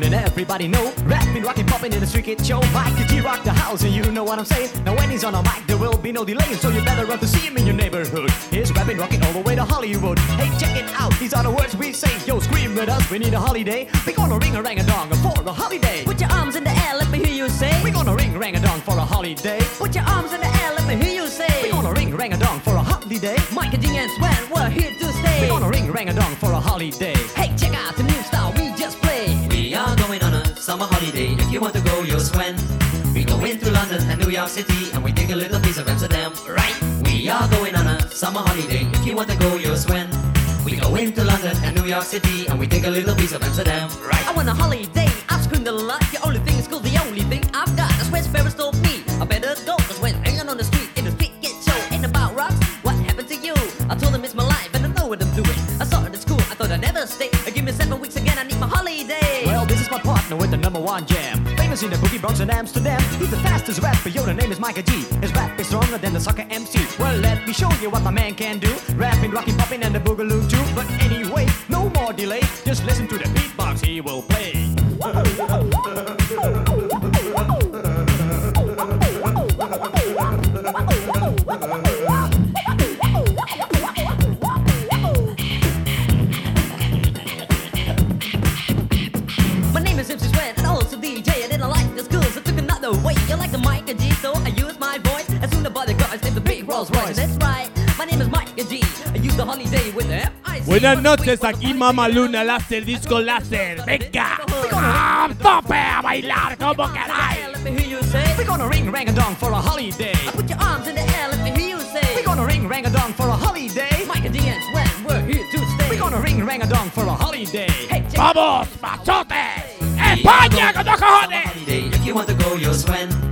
and everybody know. Rapping, rocking, popping in the street kid show. Mike G rock the house and you know what I'm saying. Now when he's on a mic, there will be no delay, so you better run to see him in your neighborhood. He's rapping, rocking all the way to Hollywood. Hey, check it out, these are the words we say. Yo, scream with us, we need a holiday. We're gonna ring a rang a dong for a holiday. Put your arms in the air, let me hear you say. We're gonna ring rang a dong for a holiday. Put your arms in the air, let me hear you say. We're gonna ring rang a dong for a holiday. Mike and Ding and Sven, we're here to stay. We're gonna ring rang a dong for a holiday. Hey, check out the summer holiday. If you want to go, you'll swim. We go into London and New York City and we take a little piece of Amsterdam, right? We are going on a summer holiday. If you want to go, you'll swim. We go into London and New York City and we take a little piece of Amsterdam, right? I want a holiday, In the boogie Bronx and Amsterdam. He's the fastest rapper, yo, the name is Miker G. His rap is stronger than the soccer MC. Well, let me show you what my man can do. Rapping, rocking, popping, and the boogaloo too. But anyway, no more delay. Just listen to the beatbox he will play. Buenas noches, aquí Mamma Luna Láser Disco Láser. Venga, ¡Ah, tope a bailar como queráis. Let me hear you say. We're gonna ring rang a dong for a holiday. I Put your arms in the air, let me hear you say. We're gonna ring rang a dong for a holiday. Mike and D and we're here to stay. We're gonna ring rang a dong for a holiday. Hey, ¡Vamos, machotes! ¡España, con dos cojones! If you want to go, you'll swim.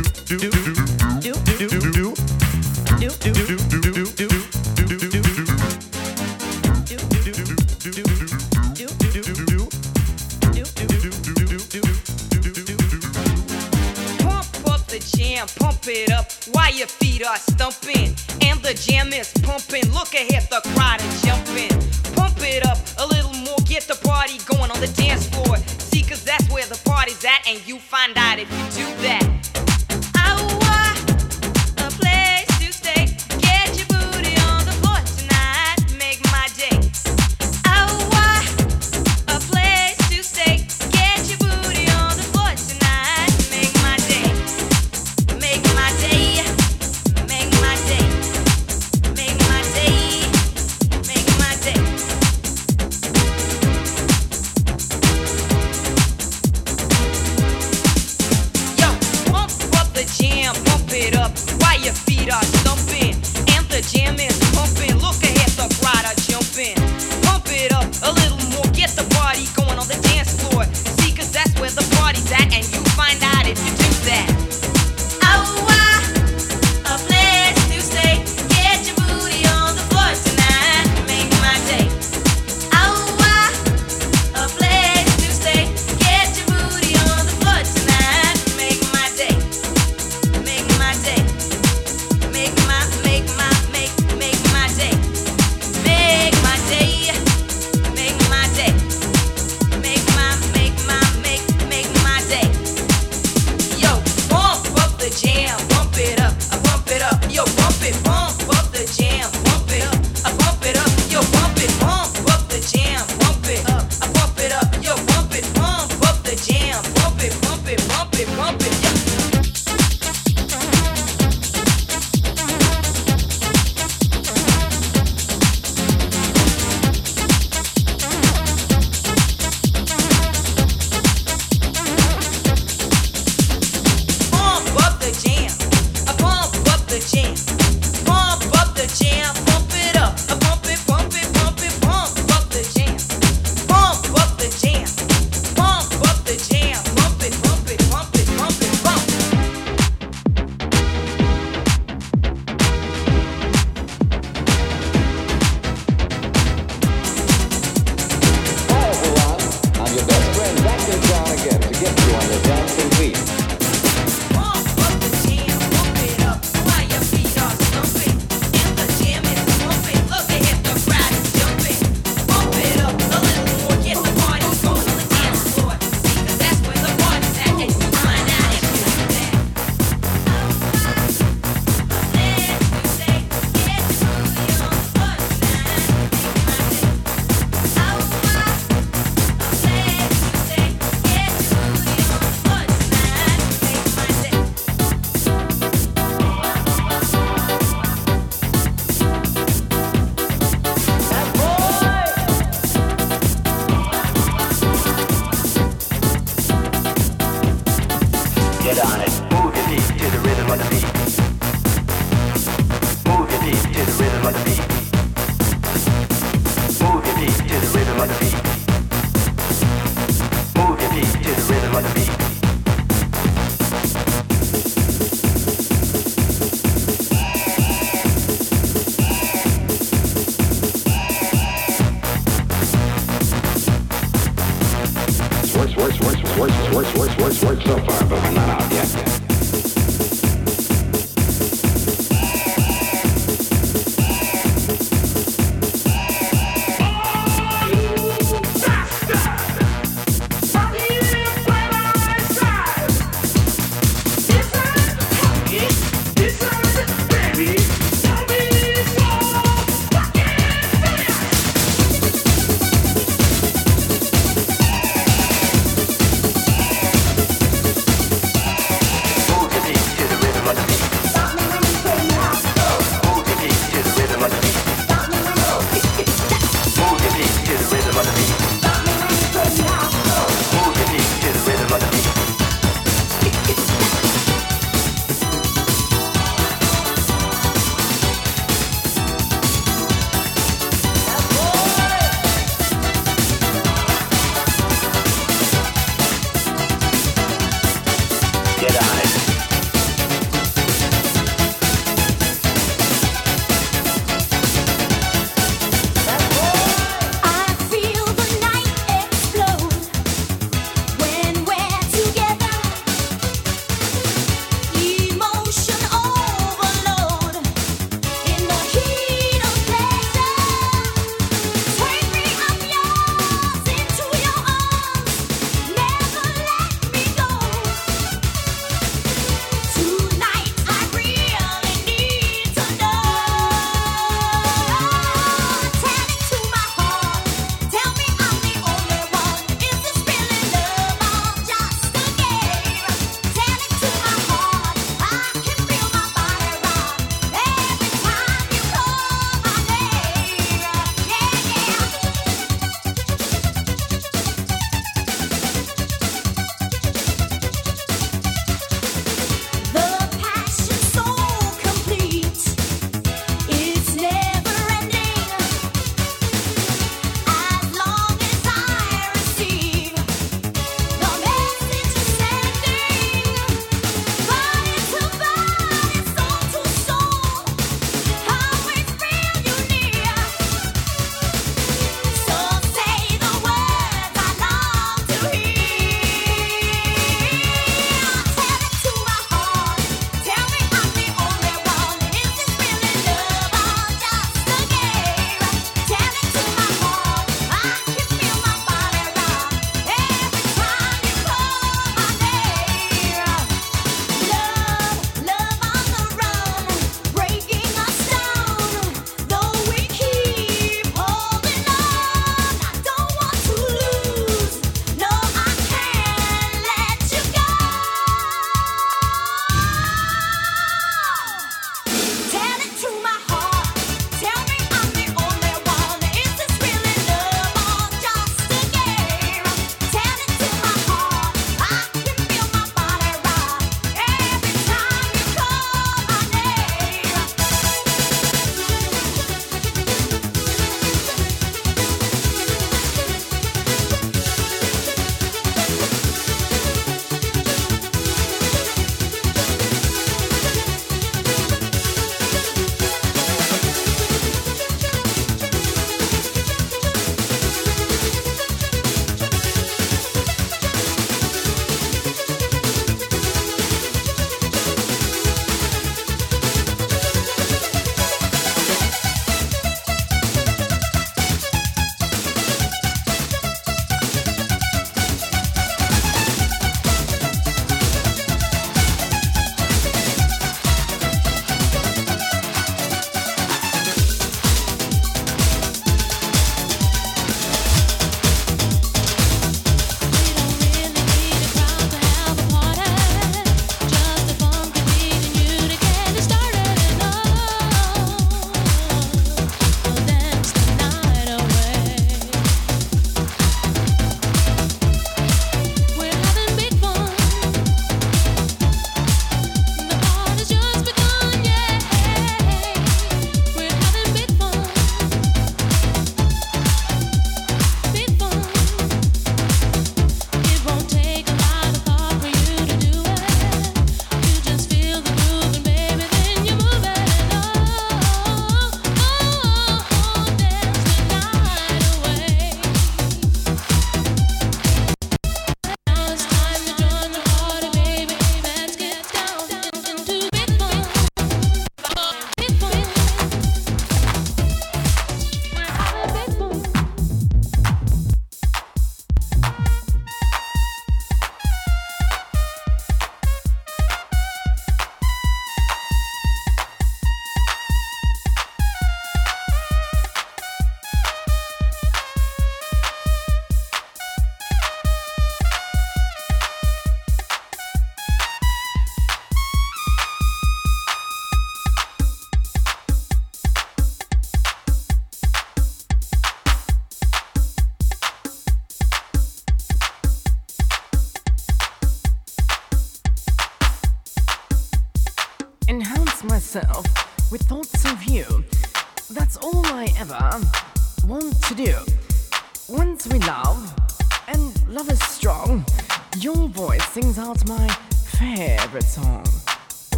favorite song.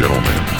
gentlemen.